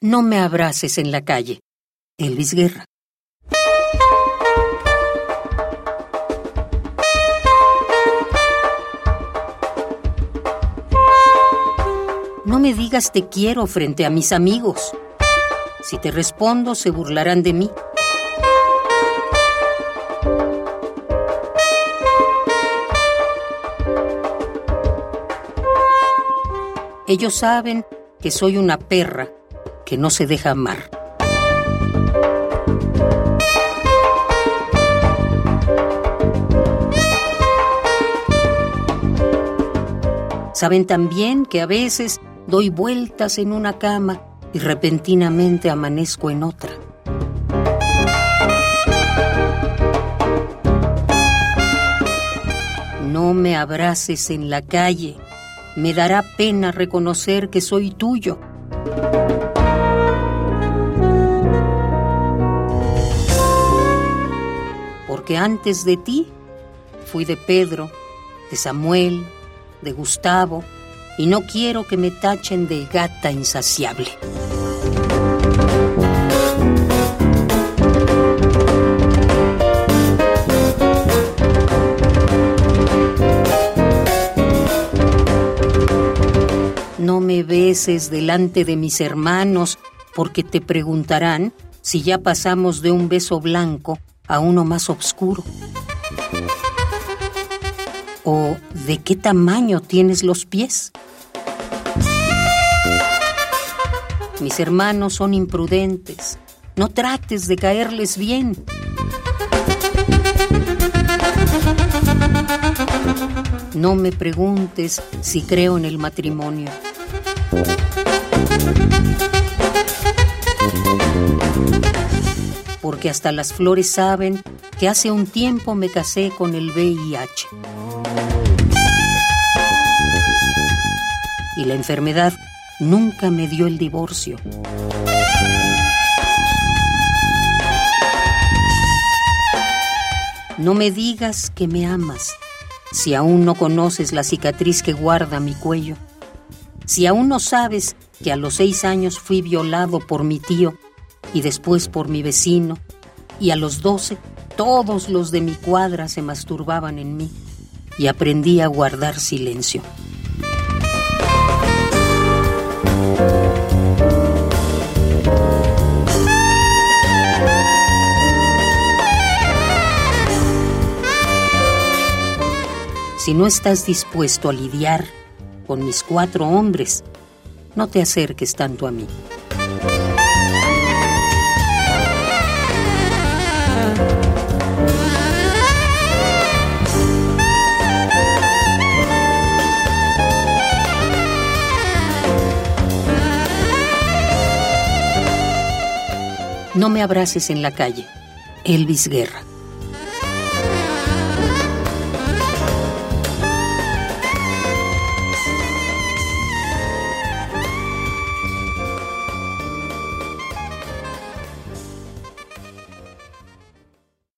No me abraces en la calle. Elvis Guerra. No me digas te quiero frente a mis amigos. Si te respondo, se burlarán de mí. Ellos saben que soy una perra que no se deja amar. Saben también que a veces doy vueltas en una cama y repentinamente amanezco en otra. No me abraces en la calle, me dará pena reconocer que soy tuyo. Antes de ti fui de Pedro, de Samuel, de Gustavo, y no quiero que me tachen de gata insaciable. No me beses delante de mis hermanos porque te preguntarán si ya pasamos de un beso blanco a uno más oscuro. ¿O de qué tamaño tienes los pies? Mis hermanos son imprudentes. No trates de caerles bien. No me preguntes si creo en el matrimonio. Porque hasta las flores saben que hace un tiempo me casé con el VIH. Y la enfermedad nunca me dio el divorcio. No me digas que me amas si aún no conoces la cicatriz que guarda mi cuello. Si aún no sabes que a los seis años fui violado por mi tío y después por mi vecino, y a los doce todos los de mi cuadra se masturbaban en mí y aprendí a guardar silencio. Si no estás dispuesto a lidiar con mis cuatro hombres, no te acerques tanto a mí. No me abraces en la calle. Elvis Guerra.